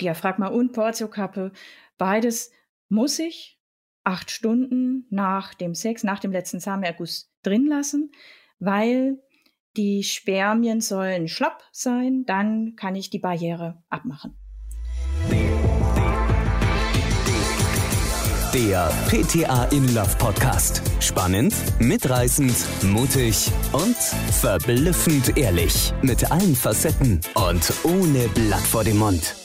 Diaphragma und Portiokappe, beides muss ich acht Stunden nach dem Sex, nach dem letzten Samenerguss drin lassen, weil die Spermien sollen schlapp sein, dann kann ich die Barriere abmachen. Der PTA in Love Podcast. Spannend, mitreißend, mutig und verblüffend ehrlich. Mit allen Facetten und ohne Blatt vor dem Mund.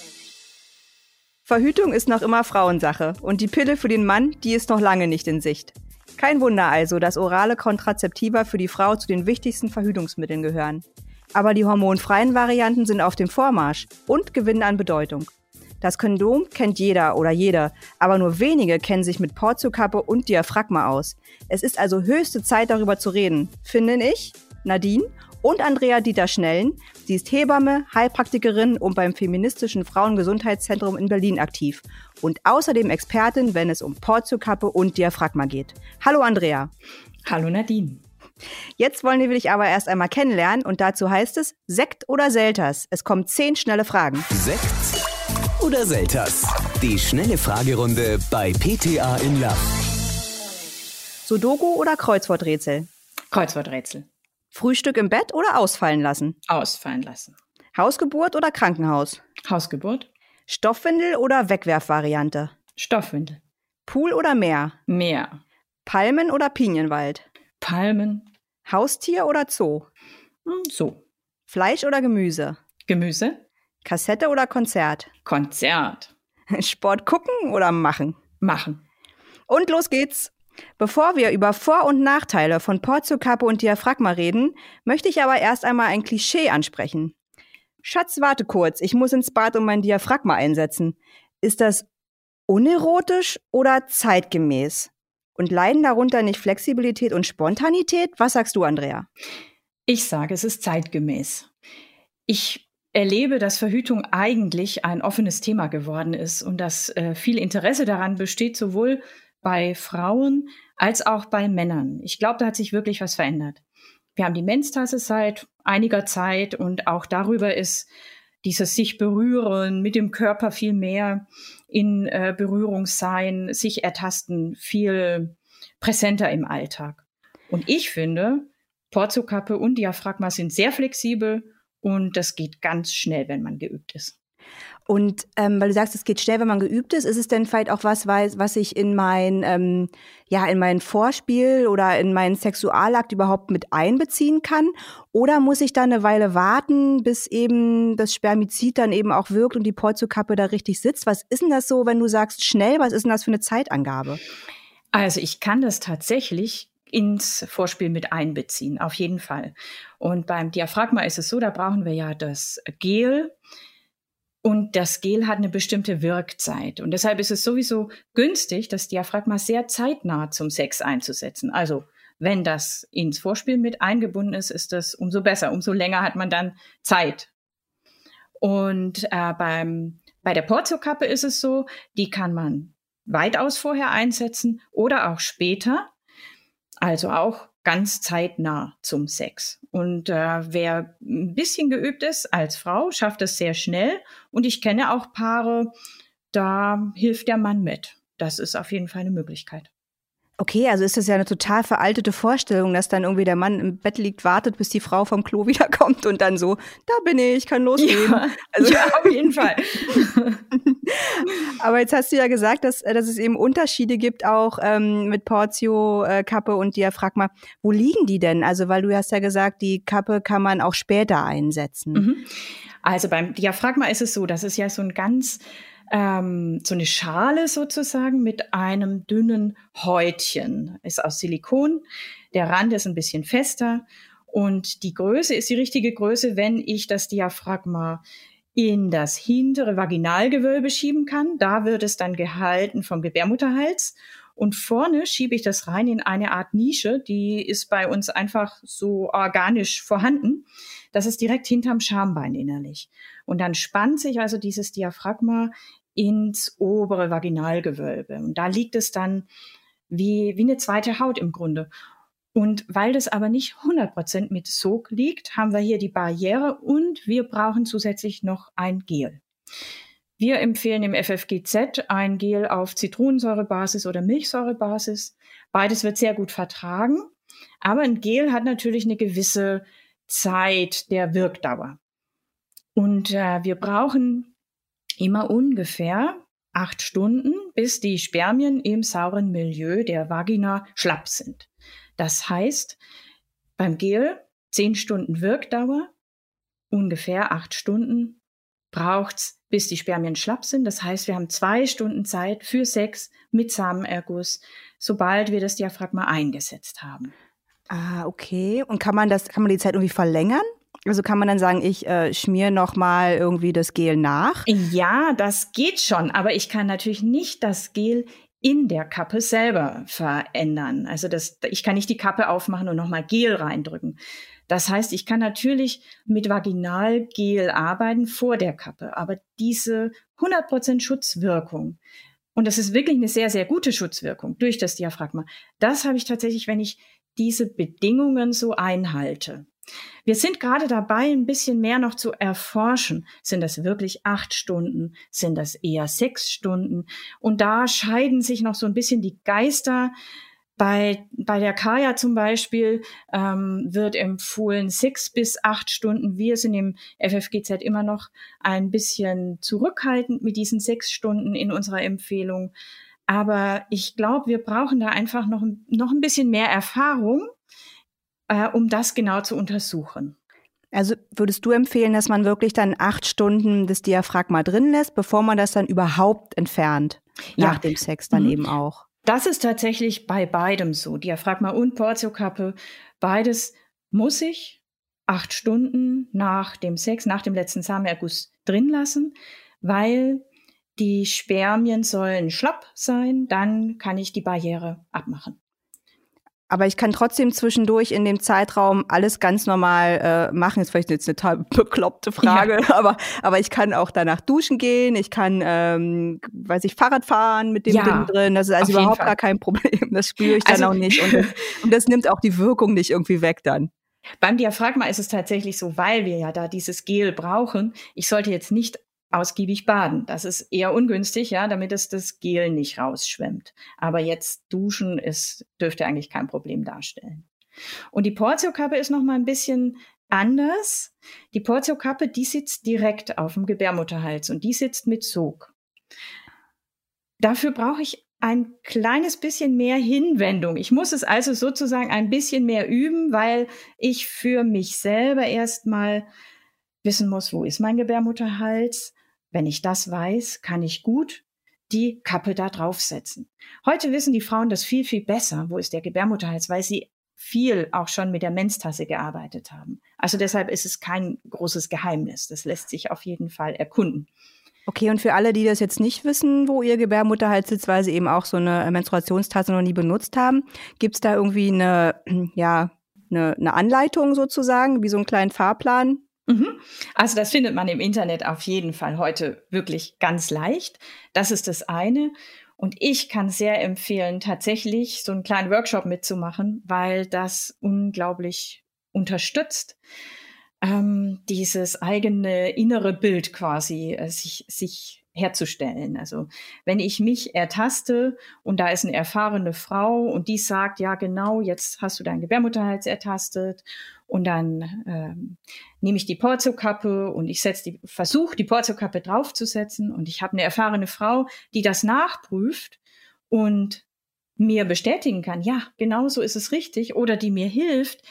Verhütung ist noch immer Frauensache und die Pille für den Mann, die ist noch lange nicht in Sicht. Kein Wunder also, dass orale Kontrazeptiva für die Frau zu den wichtigsten Verhütungsmitteln gehören. Aber die hormonfreien Varianten sind auf dem Vormarsch und gewinnen an Bedeutung. Das Kondom kennt jeder oder jede, aber nur wenige kennen sich mit Portiokappe und Diaphragma aus. Es ist also höchste Zeit, darüber zu reden, finde ich, Nadine und Andrea Dieter Schnellen. Sie ist Hebamme, Heilpraktikerin und beim Feministischen Frauengesundheitszentrum in Berlin aktiv und außerdem Expertin, wenn es um Portiokappe und Diaphragma geht. Hallo Andrea. Hallo Nadine. Jetzt wollen wir dich aber erst einmal kennenlernen und dazu heißt es Sekt oder Selters. Es kommen zehn schnelle Fragen. Sekt oder Selters? Die schnelle Fragerunde bei PTA in Love. Sudoku oder Kreuzworträtsel? Kreuzworträtsel. Frühstück im Bett oder ausfallen lassen? Ausfallen lassen. Hausgeburt oder Krankenhaus? Hausgeburt. Stoffwindel oder Wegwerfvariante? Stoffwindel. Pool oder Meer? Meer. Palmen oder Pinienwald? Palmen. Haustier oder Zoo? Hm, so. Fleisch oder Gemüse? Gemüse. Kassette oder Konzert? Konzert. Sport gucken oder machen? Machen. Und los geht's. Bevor wir über Vor- und Nachteile von Portiokappe und Diaphragma reden, möchte ich aber erst einmal ein Klischee ansprechen. Schatz, warte kurz, ich muss ins Bad und mein Diaphragma einsetzen. Ist das unerotisch oder zeitgemäß? Und leiden darunter nicht Flexibilität und Spontanität? Was sagst du, Andrea? Ich sage, es ist zeitgemäß. Ich erlebe, dass Verhütung eigentlich ein offenes Thema geworden ist und dass äh, viel Interesse daran besteht, sowohl bei Frauen als auch bei Männern. Ich glaube, da hat sich wirklich was verändert. Wir haben die Menstasse seit einiger Zeit und auch darüber ist dieses sich berühren, mit dem Körper viel mehr in äh, Berührung sein, sich ertasten, viel präsenter im Alltag. Und ich finde, Porzokappe und Diaphragma sind sehr flexibel und das geht ganz schnell, wenn man geübt ist. Und ähm, weil du sagst, es geht schnell, wenn man geübt ist, ist es denn vielleicht auch was, was ich in mein, ähm, ja, in mein Vorspiel oder in meinen Sexualakt überhaupt mit einbeziehen kann? Oder muss ich da eine Weile warten, bis eben das Spermizid dann eben auch wirkt und die Polzokappe da richtig sitzt? Was ist denn das so, wenn du sagst schnell? Was ist denn das für eine Zeitangabe? Also ich kann das tatsächlich ins Vorspiel mit einbeziehen, auf jeden Fall. Und beim Diaphragma ist es so, da brauchen wir ja das Gel. Und das Gel hat eine bestimmte Wirkzeit. Und deshalb ist es sowieso günstig, das Diaphragma sehr zeitnah zum Sex einzusetzen. Also wenn das ins Vorspiel mit eingebunden ist, ist das umso besser. Umso länger hat man dann Zeit. Und äh, beim, bei der Porzokappe ist es so, die kann man weitaus vorher einsetzen oder auch später. Also auch ganz zeitnah zum Sex. Und äh, wer ein bisschen geübt ist als Frau, schafft es sehr schnell. Und ich kenne auch Paare, da hilft der Mann mit. Das ist auf jeden Fall eine Möglichkeit. Okay, also ist das ja eine total veraltete Vorstellung, dass dann irgendwie der Mann im Bett liegt, wartet, bis die Frau vom Klo wiederkommt und dann so, da bin ich, kann losgehen. Ja, also, ja auf jeden Fall. Aber jetzt hast du ja gesagt, dass, dass es eben Unterschiede gibt, auch ähm, mit Portio, äh, Kappe und Diaphragma. Wo liegen die denn? Also, weil du hast ja gesagt, die Kappe kann man auch später einsetzen. Mhm. Also beim Diaphragma ist es so, das ist ja so ein ganz ähm, so eine Schale sozusagen mit einem dünnen Häutchen. Ist aus Silikon. Der Rand ist ein bisschen fester. Und die Größe ist die richtige Größe, wenn ich das Diaphragma in das hintere Vaginalgewölbe schieben kann. Da wird es dann gehalten vom Gebärmutterhals. Und vorne schiebe ich das rein in eine Art Nische, die ist bei uns einfach so organisch vorhanden. Das ist direkt hinterm Schambein innerlich. Und dann spannt sich also dieses Diaphragma ins obere Vaginalgewölbe. Und da liegt es dann wie, wie eine zweite Haut im Grunde. Und weil das aber nicht 100% mit Sog liegt, haben wir hier die Barriere und wir brauchen zusätzlich noch ein Gel. Wir empfehlen im FFGZ ein Gel auf Zitronensäurebasis oder Milchsäurebasis. Beides wird sehr gut vertragen. Aber ein Gel hat natürlich eine gewisse Zeit der Wirkdauer. Und äh, wir brauchen immer ungefähr acht Stunden, bis die Spermien im sauren Milieu der Vagina schlapp sind. Das heißt, beim Gel zehn Stunden Wirkdauer, ungefähr acht Stunden braucht's, bis die Spermien schlapp sind. Das heißt, wir haben zwei Stunden Zeit für Sex mit Samenerguss, sobald wir das Diaphragma eingesetzt haben. Ah, okay. Und kann man das, kann man die Zeit irgendwie verlängern? Also kann man dann sagen, ich äh, schmier noch mal irgendwie das Gel nach? Ja, das geht schon, aber ich kann natürlich nicht das Gel in der Kappe selber verändern. Also das, ich kann nicht die Kappe aufmachen und nochmal Gel reindrücken. Das heißt, ich kann natürlich mit Vaginalgel arbeiten vor der Kappe, aber diese 100% Schutzwirkung, und das ist wirklich eine sehr, sehr gute Schutzwirkung durch das Diaphragma, das habe ich tatsächlich, wenn ich diese Bedingungen so einhalte. Wir sind gerade dabei, ein bisschen mehr noch zu erforschen. Sind das wirklich acht Stunden? Sind das eher sechs Stunden? Und da scheiden sich noch so ein bisschen die Geister. Bei, bei der Kaya zum Beispiel ähm, wird empfohlen sechs bis acht Stunden. Wir sind im FFGZ immer noch ein bisschen zurückhaltend mit diesen sechs Stunden in unserer Empfehlung. Aber ich glaube, wir brauchen da einfach noch, noch ein bisschen mehr Erfahrung, äh, um das genau zu untersuchen. Also würdest du empfehlen, dass man wirklich dann acht Stunden das Diaphragma drin lässt, bevor man das dann überhaupt entfernt? Ja. Nach dem Sex dann mhm. eben auch. Das ist tatsächlich bei beidem so. Diaphragma und Portiokappe, beides muss ich acht Stunden nach dem Sex, nach dem letzten Samenerguss drin lassen, weil die Spermien sollen schlapp sein, dann kann ich die Barriere abmachen. Aber ich kann trotzdem zwischendurch in dem Zeitraum alles ganz normal äh, machen. Ist vielleicht jetzt eine total bekloppte Frage, ja. aber, aber ich kann auch danach duschen gehen. Ich kann, ähm, weiß ich, Fahrrad fahren mit dem ja, Ding drin. Das ist also überhaupt gar kein Problem. Das spüre ich dann also, auch nicht. Und das, und das nimmt auch die Wirkung nicht irgendwie weg dann. Beim Diaphragma ist es tatsächlich so, weil wir ja da dieses Gel brauchen. Ich sollte jetzt nicht ausgiebig baden. Das ist eher ungünstig, ja, damit es das Gel nicht rausschwemmt. Aber jetzt duschen ist, dürfte eigentlich kein Problem darstellen. Und die Portiokappe ist noch mal ein bisschen anders. Die Portiokappe, die sitzt direkt auf dem Gebärmutterhals und die sitzt mit Sog. Dafür brauche ich ein kleines bisschen mehr Hinwendung. Ich muss es also sozusagen ein bisschen mehr üben, weil ich für mich selber erstmal wissen muss, wo ist mein Gebärmutterhals, wenn ich das weiß, kann ich gut die Kappe da draufsetzen. Heute wissen die Frauen das viel, viel besser, wo ist der Gebärmutterhals, weil sie viel auch schon mit der Menstasse gearbeitet haben. Also deshalb ist es kein großes Geheimnis. Das lässt sich auf jeden Fall erkunden. Okay, und für alle, die das jetzt nicht wissen, wo ihr Gebärmutterhals sitzt, weil sie eben auch so eine Menstruationstasse noch nie benutzt haben, gibt es da irgendwie eine, ja, eine, eine Anleitung sozusagen, wie so einen kleinen Fahrplan. Also das findet man im Internet auf jeden Fall heute wirklich ganz leicht. Das ist das eine. Und ich kann sehr empfehlen, tatsächlich so einen kleinen Workshop mitzumachen, weil das unglaublich unterstützt, ähm, dieses eigene innere Bild quasi äh, sich, sich herzustellen. Also wenn ich mich ertaste und da ist eine erfahrene Frau und die sagt, ja genau, jetzt hast du dein Gebärmutterhals ertastet und dann ähm, nehme ich die Porzokappe und ich setze die, versuche die Porzokappe draufzusetzen und ich habe eine erfahrene Frau, die das nachprüft und mir bestätigen kann, ja, genau so ist es richtig oder die mir hilft,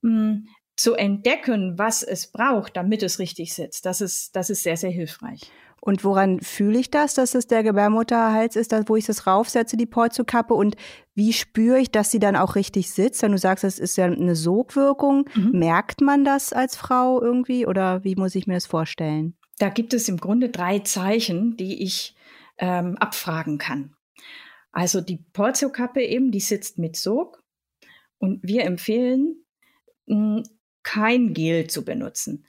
mh, hm, zu entdecken, was es braucht, damit es richtig sitzt. Das ist, das ist sehr, sehr hilfreich. Und woran fühle ich das, dass es der Gebärmutterhals ist, wo ich das raufsetze, die Porzokappe? Und wie spüre ich, dass sie dann auch richtig sitzt? Wenn du sagst, es ist ja eine Sogwirkung, mhm. merkt man das als Frau irgendwie oder wie muss ich mir das vorstellen? Da gibt es im Grunde drei Zeichen, die ich ähm, abfragen kann. Also die Porzokappe eben, die sitzt mit Sog. Und wir empfehlen, mh, kein Gel zu benutzen.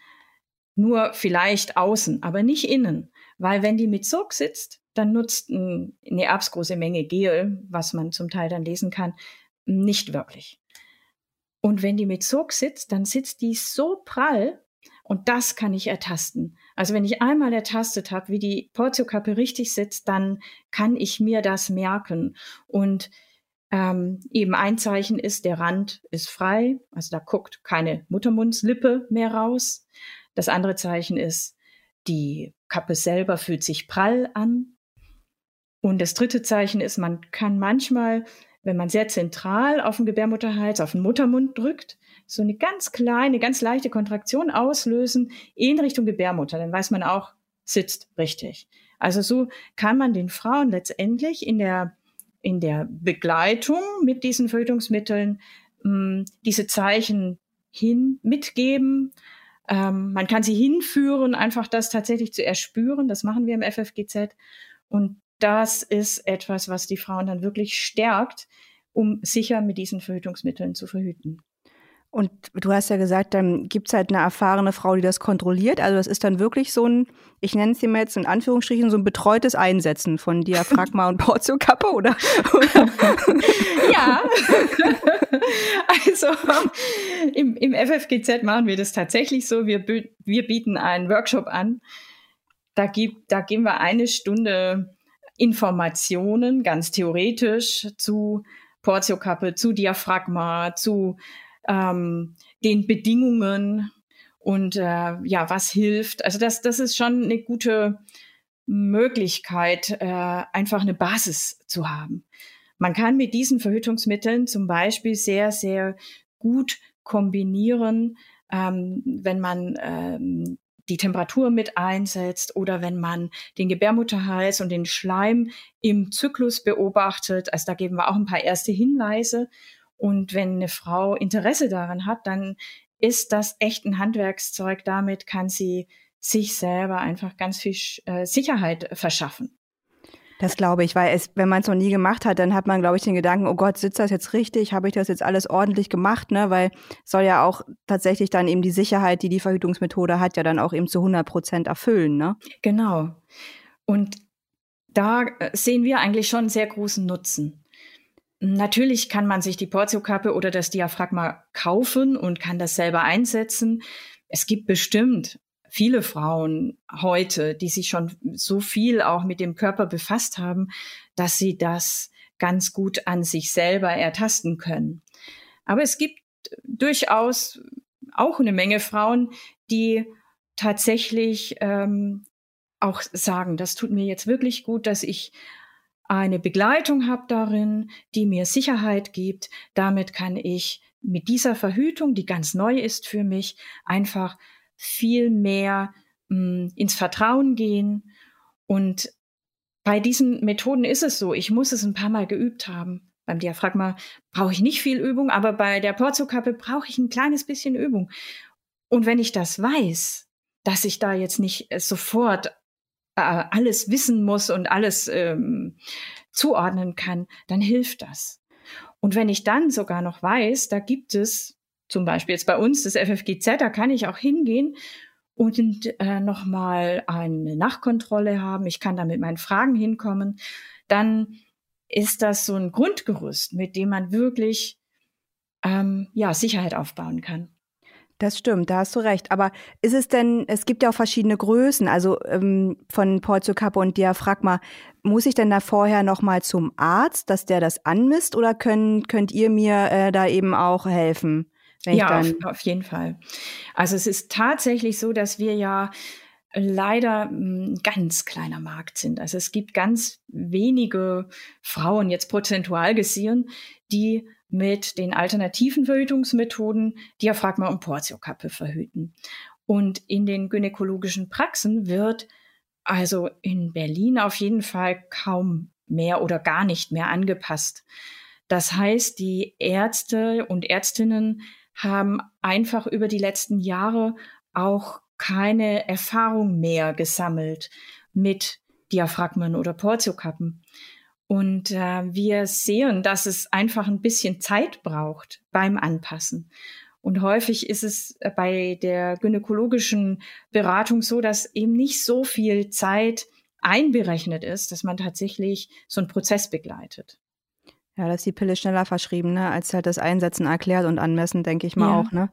Nur vielleicht außen, aber nicht innen. Weil wenn die mit Sog sitzt, dann nutzt eine erbsgroße Menge Gel, was man zum Teil dann lesen kann, nicht wirklich. Und wenn die mit Sog sitzt, dann sitzt die so prall Und das kann ich ertasten. Also wenn ich einmal ertastet habe, wie die Portiokappe richtig sitzt, dann kann ich mir das merken. Und ähm, eben ein Zeichen ist, der Rand ist frei, also da guckt keine Muttermundslippe mehr raus. Das andere Zeichen ist, die Kappe selber fühlt sich prall an. Und das dritte Zeichen ist, man kann manchmal, wenn man sehr zentral auf den Gebärmutterhals, auf den Muttermund drückt, so eine ganz kleine, ganz leichte Kontraktion auslösen in Richtung Gebärmutter. Dann weiß man auch, sitzt richtig. Also so kann man den Frauen letztendlich in der, in der Begleitung mit diesen Fötungsmitteln mh, hm, diese Zeichen hin mitgeben. Ähm, man kann sie hinführen, einfach das tatsächlich zu erspüren. Das machen wir im FFGZ. Und das ist etwas, was die Frauen dann wirklich stärkt, um sicher mit diesen Verhütungsmitteln zu verhüten. Und du hast ja gesagt, dann gibt es halt eine erfahrene Frau, die das kontrolliert. Also das ist dann wirklich so ein, ich nenne es dir mal jetzt in Anführungsstrichen, so ein betreutes Einsetzen von Diaphragma und Portiokappe, oder? ja. also im, im FFGZ machen wir das tatsächlich so. Wir, wir bieten einen Workshop an. Da, gibt, da geben wir eine Stunde Informationen, ganz theoretisch, zu Portiokappe, zu Diaphragma, zu ähm, den Bedingungen und äh, ja, was hilft. Also das, das ist schon eine gute Möglichkeit, äh, einfach eine Basis zu haben. Man kann mit diesen Verhütungsmitteln zum Beispiel sehr, sehr gut kombinieren, ähm, wenn man ähm, die Temperatur mit einsetzt oder wenn man den Gebärmutterhals und den Schleim im Zyklus beobachtet. Also da geben wir auch ein paar erste Hinweise. Und wenn eine Frau Interesse daran hat, dann ist das echt ein Handwerkszeug. Damit kann sie sich selber einfach ganz viel äh, Sicherheit verschaffen. Das glaube ich, weil es, wenn man es noch nie gemacht hat, dann hat man, glaube ich, den Gedanken, oh Gott, sitzt das jetzt richtig? Habe ich das jetzt alles ordentlich gemacht? Ne? Weil soll ja auch tatsächlich dann eben die Sicherheit, die die Verhütungsmethode hat, ja dann auch eben zu 100 Prozent erfüllen. Ne? Genau. Und da äh, sehen wir eigentlich schon einen sehr großen Nutzen. Natürlich kann man sich die Portiokappe oder das Diaphragma kaufen und kann das selber einsetzen. Es gibt bestimmt viele Frauen heute, die sich schon so viel auch mit dem Körper befasst haben, dass sie das ganz gut an sich selber ertasten können. Aber es gibt durchaus auch eine Menge Frauen, die tatsächlich ähm, auch sagen, das tut mir jetzt wirklich gut, dass ich eine Begleitung habe darin, die mir Sicherheit gibt. Damit kann ich mit dieser Verhütung, die ganz neu ist für mich, einfach viel mehr mh, hm, ins Vertrauen gehen. Und bei diesen Methoden ist es so, ich muss es ein paar Mal geübt haben. Beim Diaphragma brauche ich nicht viel Übung, aber bei der Porzokappe brauche ich ein kleines bisschen Übung. Und wenn ich das weiß, dass ich da jetzt nicht sofort äh, alles wissen muss und alles ähm, zuordnen kann, dann hilft das. Und wenn ich dann sogar noch weiß, da gibt es zum Beispiel jetzt bei uns das FFGZ, da kann ich auch hingehen und äh, nochmal eine Nachkontrolle haben. Ich kann da mit meinen Fragen hinkommen. Dann ist das so ein Grundgerüst, mit dem man wirklich ähm, ja, Sicherheit aufbauen kann. Das stimmt, da hast du recht. Aber ist es denn, es gibt ja auch verschiedene Größen, also ähm, von Portiokappe und Diaphragma. Muss ich denn da vorher nochmal zum Arzt, dass der das anmisst oder können, könnt ihr mir äh, da eben auch helfen? ja, auf, auf jeden Fall. Also es ist tatsächlich so, dass wir ja leider ein ganz kleiner Markt sind. Also es gibt ganz wenige Frauen, jetzt prozentual gesehen, die mit den alternativen Verhütungsmethoden Diaphragma und Portiokappe verhüten. Und in den gynäkologischen Praxen wird also in Berlin auf jeden Fall kaum mehr oder gar nicht mehr angepasst. Das heißt, die Ärzte und Ärztinnen haben einfach über die letzten Jahre auch keine Erfahrung mehr gesammelt mit Diaphragmen oder Portiokappen. Und äh, wir sehen, dass es einfach ein bisschen Zeit braucht beim Anpassen. Und häufig ist es bei der gynäkologischen Beratung so, dass eben nicht so viel Zeit einberechnet ist, dass man tatsächlich so einen Prozess begleitet. Ja, dass die Pille schneller verschrieben, ne, als halt das Einsetzen erklärt und anmessen, denke ich mal ja. auch, ne?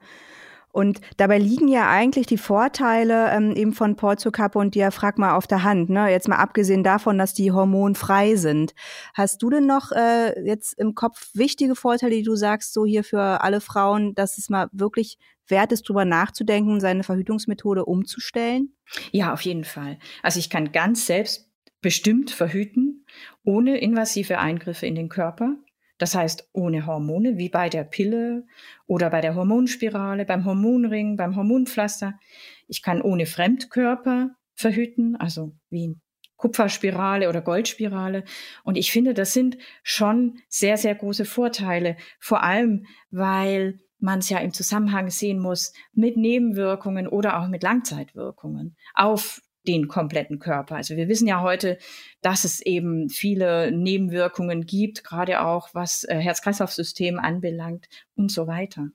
Und dabei liegen ja eigentlich die Vorteile ähm, eben von Porzokappe und Diaphragma auf der Hand. Ne? Jetzt mal abgesehen davon, dass die hormonfrei sind. Hast du denn noch äh, jetzt im Kopf wichtige Vorteile, die du sagst, so hier für alle Frauen, dass es mal wirklich wert ist, drüber nachzudenken, seine Verhütungsmethode umzustellen? Ja, auf jeden Fall. Also ich kann ganz selbstbestimmt verhüten, ohne invasive Eingriffe in den Körper. Das heißt, ohne Hormone, wie bei der Pille oder bei der Hormonspirale, beim Hormonring, beim Hormonpflaster. Ich kann ohne Fremdkörper verhüten, also wie Kupferspirale oder Goldspirale. Und ich finde, das sind schon sehr, sehr große Vorteile. Vor allem, weil man es ja im Zusammenhang sehen muss mit Nebenwirkungen oder auch mit Langzeitwirkungen auf den kompletten Körper. Also wir wissen ja heute, dass es eben viele Nebenwirkungen gibt, gerade auch was äh, Herz-Kreislauf-System anbelangt und so weiter.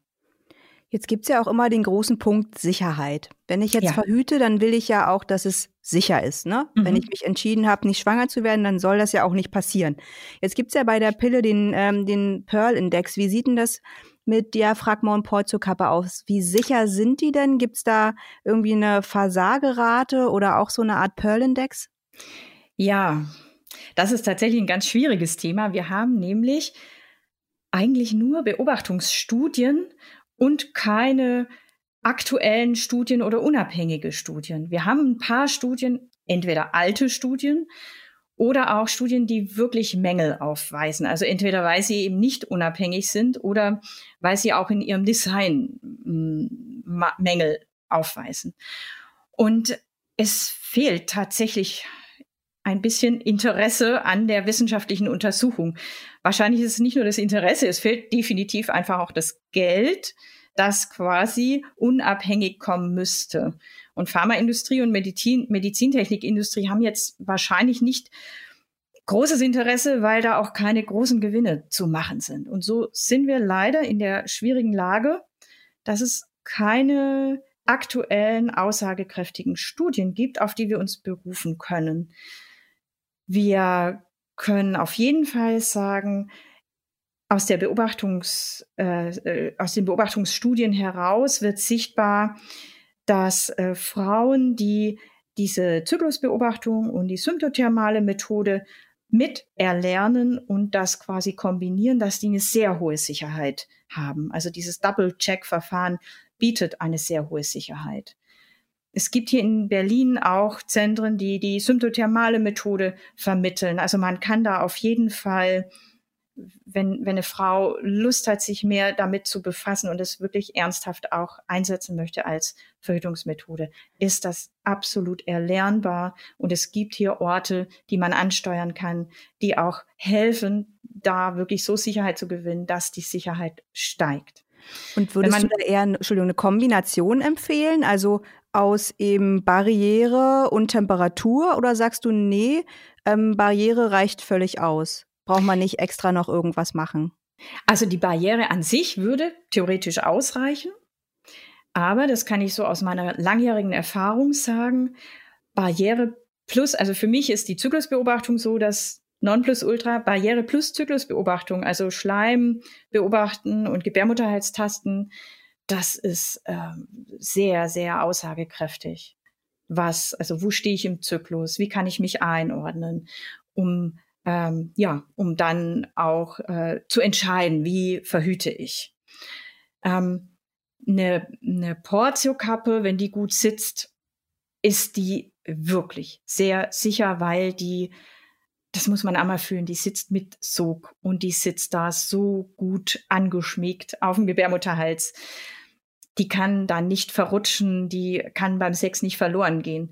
Jetzt gibt's ja auch immer den großen Punkt Sicherheit. Wenn ich jetzt ja. verhüte, dann will ich ja auch, dass es sicher ist. Ne? Mhm. Wenn ich mich entschieden habe, nicht schwanger zu werden, dann soll das ja auch nicht passieren. Jetzt gibt's ja bei der Pille den, ähm, den Pearl-Index. Wie sieht denn das mit Diaphragma und Porzokappe aus? Wie sicher sind die denn? Gibt es da irgendwie eine Versagerate oder auch so eine Art Pearl-Index? Ja, das ist tatsächlich ein ganz schwieriges Thema. Wir haben nämlich eigentlich nur Beobachtungsstudien und keine aktuellen Studien oder unabhängige Studien. Wir haben ein paar Studien, entweder alte Studien oder auch Studien, die wirklich Mängel aufweisen. Also entweder weil sie eben nicht unabhängig sind oder weil sie auch in ihrem Design mm, Mängel aufweisen. Und es fehlt tatsächlich ein bisschen Interesse an der wissenschaftlichen Untersuchung. Wahrscheinlich ist es nicht nur das Interesse, es fehlt definitiv einfach auch das Geld, das quasi unabhängig kommen müsste. Und Pharmaindustrie und Medizin, Medizintechnikindustrie haben jetzt wahrscheinlich nicht großes Interesse, weil da auch keine großen Gewinne zu machen sind. Und so sind wir leider in der schwierigen Lage, dass es keine aktuellen, aussagekräftigen Studien gibt, auf die wir uns berufen können. Wir können auf jeden Fall sagen, aus, der Beobachtungs, äh, äh aus den Beobachtungsstudien heraus wird sichtbar, dass äh, Frauen, die diese Zyklusbeobachtung und die symptothermale Methode mit erlernen und das quasi kombinieren, dass die eine sehr hohe Sicherheit haben. Also dieses Double-Check-Verfahren bietet eine sehr hohe Sicherheit. Es gibt hier in Berlin auch Zentren, die die symptothermale Methode vermitteln. Also man kann da auf jeden Fall wenn, wenn eine Frau Lust hat, sich mehr damit zu befassen und es wirklich ernsthaft auch einsetzen möchte als Verhütungsmethode, ist das absolut erlernbar. Und es gibt hier Orte, die man ansteuern kann, die auch helfen, da wirklich so Sicherheit zu gewinnen, dass die Sicherheit steigt. Und würdest man, du da eher Entschuldigung, eine Kombination empfehlen? Also aus eben Barriere und Temperatur oder sagst du, nee, ähm, Barriere reicht völlig aus? Braucht man nicht extra noch irgendwas machen. Also die Barriere an sich würde theoretisch ausreichen. Aber das kann ich so aus meiner langjährigen Erfahrung sagen. Barriere plus, also für mich ist die Zyklusbeobachtung so, dass Nonplusultra Barriere plus Zyklusbeobachtung, also Schleim beobachten und Gebärmutterhalstasten, das ist äh, sehr, sehr aussagekräftig. Was, also wo stehe ich im Zyklus? Wie kann ich mich einordnen? Um ähm, ja, um dann auch äh, zu entscheiden, wie verhüte ich. Ähm, eine, eine Portiokappe, wenn die gut sitzt, ist die wirklich sehr sicher, weil die, das muss man einmal fühlen, die sitzt mit Sog und die sitzt da so gut angeschmiegt auf dem Gebärmutterhals. Die kann da nicht verrutschen, die kann beim Sex nicht verloren gehen.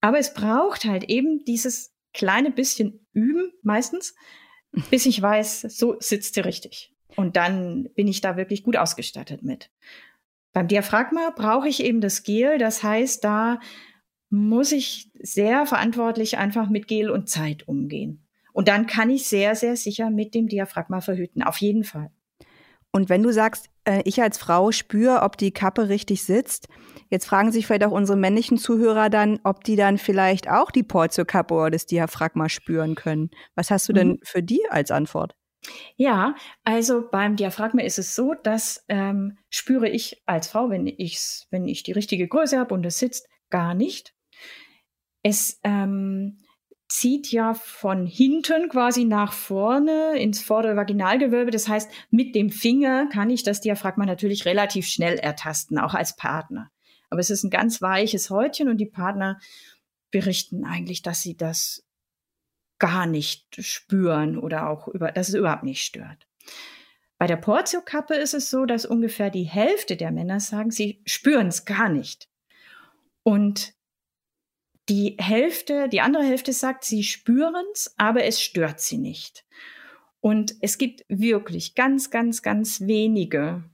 Aber es braucht halt eben dieses kleine bisschen üben, meistens, bis ich weiß, so sitzt sie richtig. Und dann bin ich da wirklich gut ausgestattet mit. Beim Diaphragma brauche ich eben das Gel. Das heißt, da muss ich sehr verantwortlich einfach mit Gel und Zeit umgehen. Und dann kann ich sehr, sehr sicher mit dem Diaphragma verhüten. Auf jeden Fall. Und wenn du sagst, ich als Frau spüre, ob die Kappe richtig sitzt, jetzt fragen sich vielleicht auch unsere männlichen Zuhörer dann, ob die dann vielleicht auch die Portio-Kappe oder das Diaphragma spüren können. Was hast du denn mhm. für die als Antwort? Ja, also beim Diaphragma ist es so, dass ähm, spüre ich als Frau, wenn ich's, wenn ich die richtige Größe habe und es sitzt, gar nicht. Es ähm, zieht ja von hinten quasi nach vorne ins vordere Vaginalgewölbe. Das heißt, mit dem Finger kann ich das Diaphragma natürlich relativ schnell ertasten, auch als Partner. Aber es ist ein ganz weiches Häutchen und die Partner berichten eigentlich, dass sie das gar nicht spüren oder auch über, dass es überhaupt nicht stört. Bei der Portiokappe ist es so, dass ungefähr die Hälfte der Männer sagen, sie spüren es gar nicht. Und die Hälfte, die andere Hälfte sagt, sie spüren es, aber es stört sie nicht. Und es gibt wirklich ganz, ganz, ganz wenige,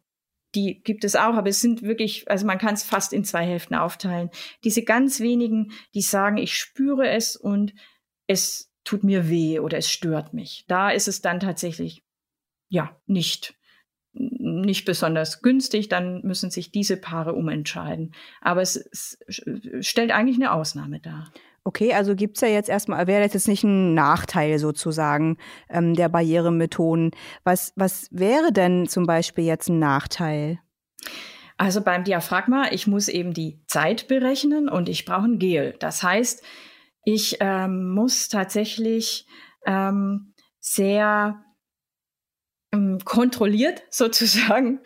die gibt es auch, aber es sind wirklich, also man kann es fast in zwei Hälften aufteilen. Diese ganz wenigen, die sagen, ich spüre es und es tut mir weh oder es stört mich. Da ist es dann tatsächlich ja nicht nicht besonders günstig, dann müssen sich diese Paare umentscheiden. Aber es, es stellt eigentlich eine Ausnahme dar. Okay, also gibt es ja jetzt erstmal, wäre das jetzt nicht ein Nachteil sozusagen ähm, der Barrieremethoden. Was, was wäre denn zum Beispiel jetzt ein Nachteil? Also beim Diaphragma, ich muss eben die Zeit berechnen und ich brauche ein Gel. Das heißt, ich ähm, muss tatsächlich ähm, sehr kontrolliert sozusagen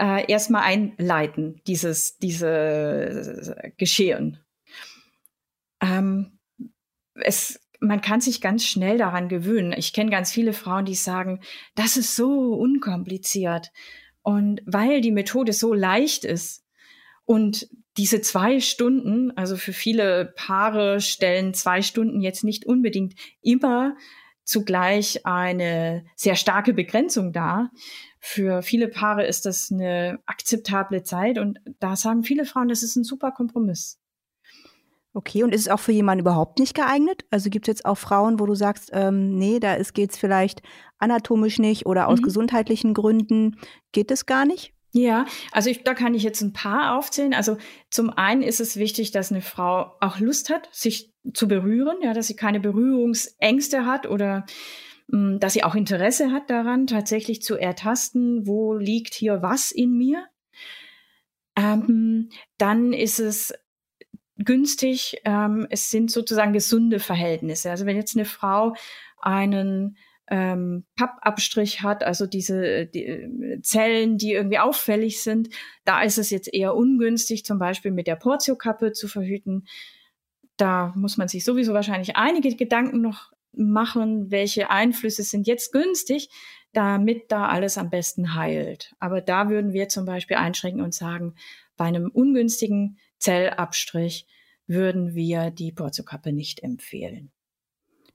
äh, erstmal einleiten, dieses, diese Geschehen. Ähm, es, man kann sich ganz schnell daran gewöhnen. Ich kenne ganz viele Frauen, die sagen, das ist so unkompliziert. Und weil die Methode so leicht ist und diese zwei Stunden, also für viele Paare stellen zwei Stunden jetzt nicht unbedingt immer zugleich eine sehr starke Begrenzung dar. Für viele Paare ist das eine akzeptable Zeit und da sagen viele Frauen, das ist ein super Kompromiss. Okay, und ist es auch für jemanden überhaupt nicht geeignet? Also gibt es jetzt auch Frauen, wo du sagst, ähm, nee, da geht es vielleicht anatomisch nicht oder aus mhm. gesundheitlichen Gründen geht es gar nicht? Ja, also ich, da kann ich jetzt ein paar aufzählen. Also zum einen ist es wichtig, dass eine Frau auch Lust hat, sich zu berühren, ja, dass sie keine Berührungsängste hat oder hm, dass sie auch Interesse hat daran, tatsächlich zu ertasten, wo liegt hier was in mir. Ähm, dann ist es günstig, ähm, es sind sozusagen gesunde Verhältnisse. Also wenn jetzt eine Frau einen ähm, Pappabstrich hat, also diese die, äh, Zellen, die irgendwie auffällig sind. Da ist es jetzt eher ungünstig, zum Beispiel mit der Portiokappe zu verhüten. Da muss man sich sowieso wahrscheinlich einige Gedanken noch machen, welche Einflüsse sind jetzt günstig, damit da alles am besten heilt. Aber da würden wir zum Beispiel einschränken und sagen, bei einem ungünstigen Zellabstrich würden wir die Portiokappe nicht empfehlen.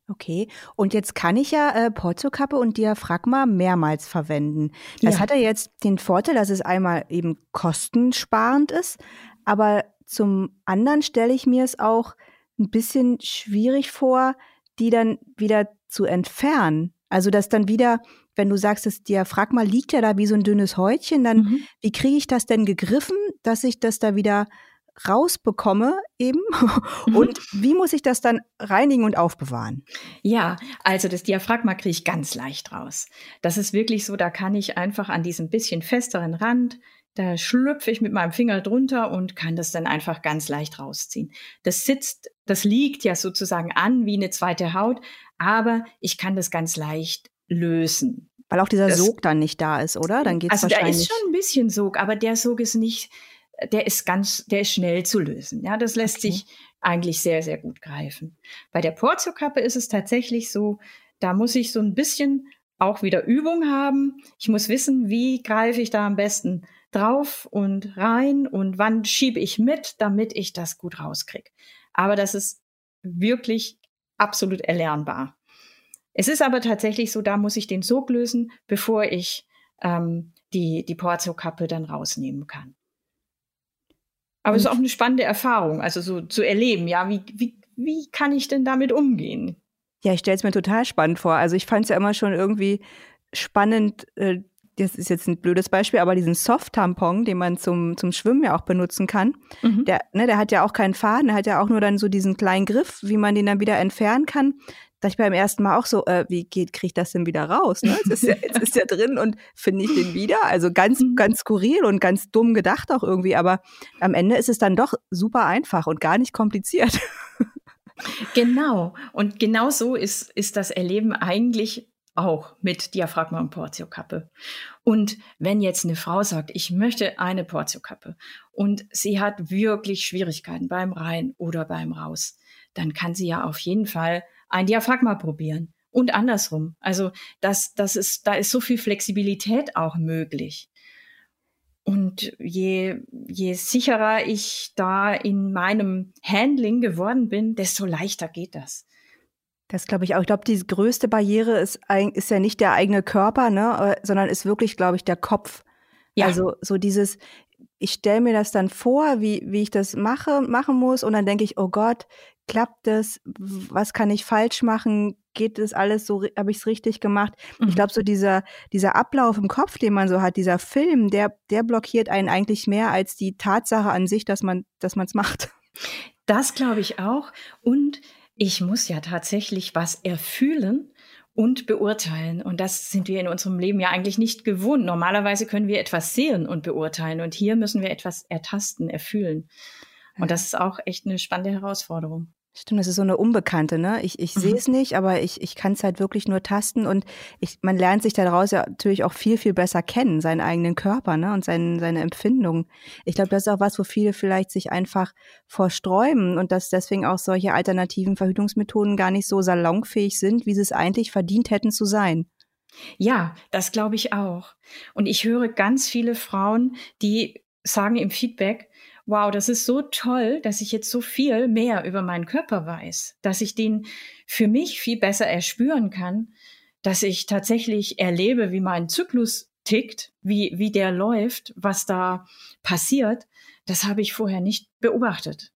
Okay, und jetzt kann ich ja äh, Porzokappe und Diaphragma mehrmals verwenden. Das ja. hat ja jetzt den Vorteil, dass es einmal eben kostensparend ist, aber zum anderen stelle ich mir es auch ein bisschen schwierig vor, die dann wieder zu entfernen. Also dass dann wieder, wenn du sagst, das Diaphragma liegt ja da wie so ein dünnes Häutchen, dann mhm. wie kriege ich das denn gegriffen, dass ich das da wieder rausbekomme eben mhm. und wie muss ich das dann reinigen und aufbewahren? Ja, also das Diaphragma kriege ich ganz leicht raus. Das ist wirklich so, da kann ich einfach an diesem bisschen festeren Rand, da schlüpfe ich mit meinem Finger drunter und kann das dann einfach ganz leicht rausziehen. Das sitzt, das liegt ja sozusagen an wie eine zweite Haut, aber ich kann das ganz leicht lösen. Weil auch dieser das, Sog dann nicht da ist, oder? Dann geht's also wahrscheinlich. Also da ist schon ein bisschen Sog, aber der Sog ist nicht der ist ganz, der ist schnell zu lösen. Ja, das lässt okay. sich eigentlich sehr, sehr gut greifen. Bei der Portiokappe ist es tatsächlich so, da muss ich so ein bisschen auch wieder Übung haben. Ich muss wissen, wie greife ich da am besten drauf und rein und wann schiebe ich mit, damit ich das gut rauskriege. Aber das ist wirklich absolut erlernbar. Es ist aber tatsächlich so, da muss ich den Sog lösen, bevor ich ähm, die, die Portiokappe dann rausnehmen kann. Aber es ist auch eine spannende Erfahrung, also so zu erleben, ja, wie, wie, wie kann ich denn damit umgehen? Ja, ich stelle es mir total spannend vor. Also ich fand es ja immer schon irgendwie spannend, äh, das ist jetzt ein blödes Beispiel, aber diesen Soft-Tampon, den man zum, zum Schwimmen ja auch benutzen kann, mhm. der, ne, der hat ja auch keinen Faden, der hat ja auch nur dann so diesen kleinen Griff, wie man den dann wieder entfernen kann. dachte ich beim ersten Mal auch so, äh, wie geht, kriege ich das denn wieder raus? Ne? Jetzt, ist ja, jetzt ist ja drin und finde ich den wieder. Also ganz, mhm. ganz skurril und ganz dumm gedacht auch irgendwie. Aber am Ende ist es dann doch super einfach und gar nicht kompliziert. Genau. Und genau so ist, ist das Erleben eigentlich auch mit Diaphragma und Portiokappe. Und wenn jetzt eine Frau sagt, ich möchte eine Portiokappe und sie hat wirklich Schwierigkeiten beim Rein oder beim Raus, dann kann sie ja auf jeden Fall ein Diaphragma probieren. Und andersrum. Also das, das ist, da ist so viel Flexibilität auch möglich. Und je, je sicherer ich da in meinem Handling geworden bin, desto leichter geht das. Das glaube ich auch. Ich glaube, die größte Barriere ist, ist ja nicht der eigene Körper, ne, äh, sondern ist wirklich, glaube ich, der Kopf. Ja. Also so dieses, ich stelle mir das dann vor, wie, wie ich das mache, machen muss, und dann denke ich, oh Gott, klappt das? Was kann ich falsch machen? Geht das alles so? Habe ich es richtig gemacht? Mhm. Ich glaube, so dieser, dieser Ablauf im Kopf, den man so hat, dieser Film, der, der blockiert einen eigentlich mehr als die Tatsache an sich, dass man, dass man es macht. Das glaube ich auch. Und ich muss ja tatsächlich was erfühlen und beurteilen. Und das sind wir in unserem Leben ja eigentlich nicht gewohnt. Normalerweise können wir etwas sehen und beurteilen. Und hier müssen wir etwas ertasten, erfühlen. Und das ist auch echt eine spannende Herausforderung. Stimmt, das ist so eine Unbekannte, ne? Ich, ich mhm. sehe es nicht, aber ich, ich kann es halt wirklich nur tasten und ich, man lernt sich daraus ja natürlich auch viel, viel besser kennen, seinen eigenen Körper, ne? Und seinen, seine Empfindungen. Ich glaube, das ist auch was, wo viele vielleicht sich einfach vorsträuben und dass deswegen auch solche alternativen Verhütungsmethoden gar nicht so salonfähig sind, wie sie es eigentlich verdient hätten zu sein. Ja, das glaube ich auch. Und ich höre ganz viele Frauen, die sagen im Feedback, wow, das ist so toll, dass ich jetzt so viel mehr über meinen Körper weiß, dass ich den für mich viel besser erspüren kann, dass ich tatsächlich erlebe, wie mein Zyklus tickt, wie, wie der läuft, was da passiert. Das habe ich vorher nicht beobachtet.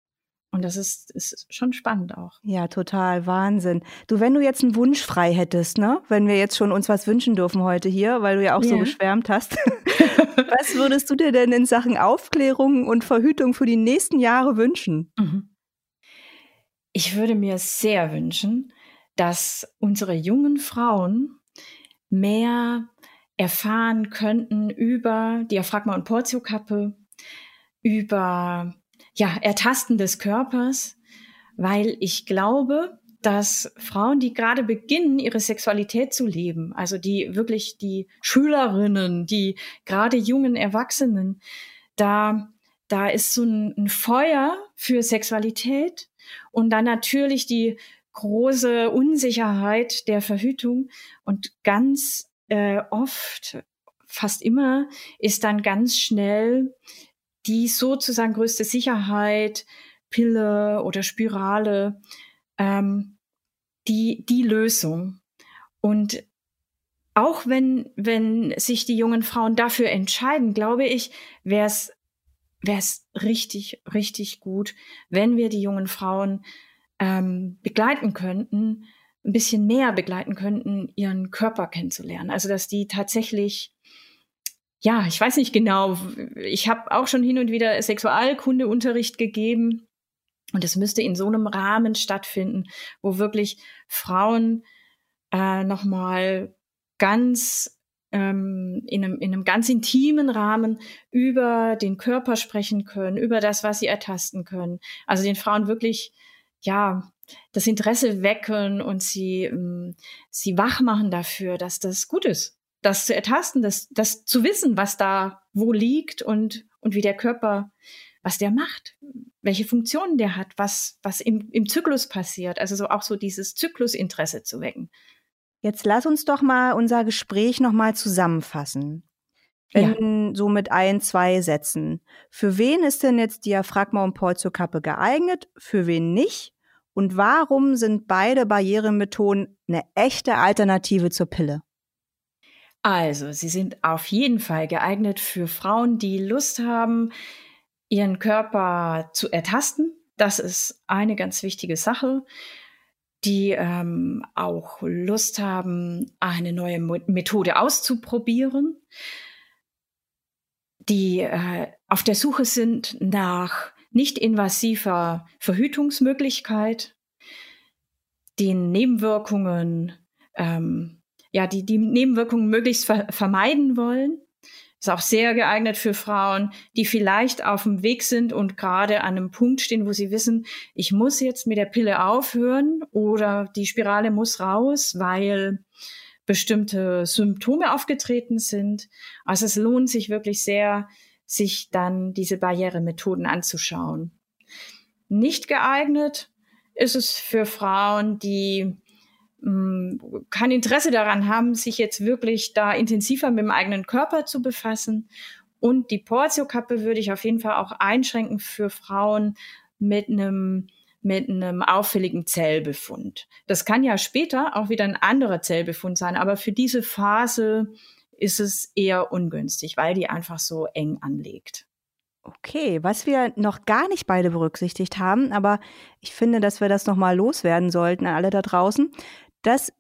Und das ist, ist schon spannend auch. Ja, total. Wahnsinn. Du, wenn du jetzt einen Wunsch frei hättest, ne? Wenn wir jetzt schon uns was wünschen dürfen heute hier, weil du ja auch yeah. so geschwärmt hast. was würdest du dir denn in Sachen Aufklärung und Verhütung für die nächsten Jahre wünschen? Mhm. Ich würde mir sehr wünschen, dass unsere jungen Frauen mehr erfahren könnten über Diaphragma und Portiokappe, über ja, Ertasten des Körpers, weil ich glaube, dass Frauen, die gerade beginnen, ihre Sexualität zu leben, also die wirklich die Schülerinnen, die gerade jungen Erwachsenen, da, da ist so ein, ein Feuer für Sexualität und dann natürlich die große Unsicherheit der Verhütung und ganz äh, oft, fast immer, ist dann ganz schnell die sozusagen größte Sicherheit, Pille oder Spirale, ähm, die, die Lösung. Und auch wenn, wenn sich die jungen Frauen dafür entscheiden, glaube ich, wäre es richtig, richtig gut, wenn wir die jungen Frauen ähm, begleiten könnten, ein bisschen mehr begleiten könnten, ihren Körper kennenzulernen. Also dass die tatsächlich ja, ich weiß nicht genau. Ich habe auch schon hin und wieder Sexualkundeunterricht gegeben. Und es müsste in so einem Rahmen stattfinden, wo wirklich Frauen äh, nochmal ganz ähm, in, einem, in einem ganz intimen Rahmen über den Körper sprechen können, über das, was sie ertasten können. Also den Frauen wirklich, ja, das Interesse wecken und sie, ähm, sie wach machen dafür, dass das gut ist, das zu ertasten, das, das zu wissen, was da wo liegt und, und wie der Körper, was der macht, welche Funktionen der hat, was, was im, im Zyklus passiert. Also so auch so dieses Zyklusinteresse zu wecken. Jetzt lass uns doch mal unser Gespräch nochmal zusammenfassen. Wenn ja. so mit ein, zwei Sätzen. Für wen ist denn jetzt Diaphragma und Portiokappe geeignet? Für wen nicht? Und warum sind beide Barrieremethoden eine echte Alternative zur Pille? Also, sie sind auf jeden Fall geeignet für Frauen, die Lust haben, ihren Körper zu ertasten. Das ist eine ganz wichtige Sache. Die ähm, auch Lust haben, eine neue Methode auszuprobieren. Die äh, auf der Suche sind nach nicht invasiver Verhütungsmöglichkeit den Nebenwirkungen, ähm, ja, die, die Nebenwirkungen möglichst ver vermeiden wollen. Ist auch sehr geeignet für Frauen, die vielleicht auf dem Weg sind und gerade an einem Punkt stehen, wo sie wissen, ich muss jetzt mit der Pille aufhören oder die Spirale muss raus, weil bestimmte Symptome aufgetreten sind. Also es lohnt sich wirklich sehr, sich dann diese Barrieremethoden anzuschauen. Nicht geeignet ist es für Frauen, die kein Interesse daran haben, sich jetzt wirklich da intensiver mit dem eigenen Körper zu befassen. Und die Portiokappe würde ich auf jeden Fall auch einschränken für Frauen mit einem mit einem auffälligen Zellbefund. Das kann ja später auch wieder ein anderer Zellbefund sein, aber für diese Phase ist es eher ungünstig, weil die einfach so eng anlegt. Okay, was wir noch gar nicht beide berücksichtigt haben, aber ich finde, dass wir das nochmal loswerden sollten an alle da draußen, dass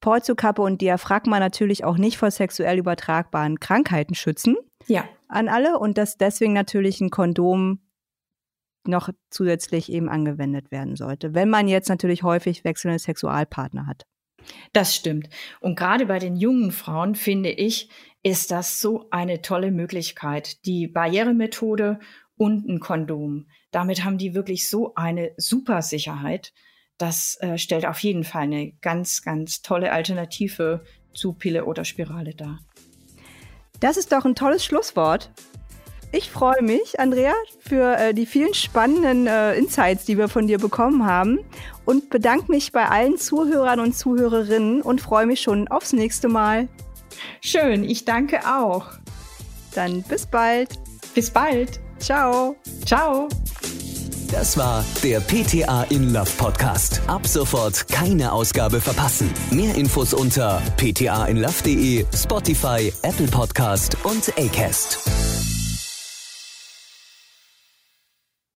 Porzokappe und Diaphragma natürlich auch nicht vor sexuell übertragbaren Krankheiten schützen. Ja. An alle und dass deswegen natürlich ein Kondom noch zusätzlich eben angewendet werden sollte, wenn man jetzt natürlich häufig wechselnde Sexualpartner hat. Das stimmt. Und gerade bei den jungen Frauen finde ich, ist das so eine tolle Möglichkeit. Die Barrieremethode und ein Kondom. Damit haben die wirklich so eine super Sicherheit. Das äh, stellt auf jeden Fall eine ganz, ganz tolle Alternative zu Pille oder Spirale dar. Das ist doch ein tolles Schlusswort. Ich freue mich, Andrea, für äh, die vielen spannenden äh, Insights, die wir von dir bekommen haben und bedanke mich bei allen Zuhörern und Zuhörerinnen und freue mich schon aufs nächste Mal. Schön, ich danke auch. Dann bis bald. Bis bald. Ciao. Ciao. Das war der PTA in Love Podcast. Ab sofort keine Ausgabe verpassen. Mehr Infos unter ptainlove.de, Spotify, Apple Podcast und Acast.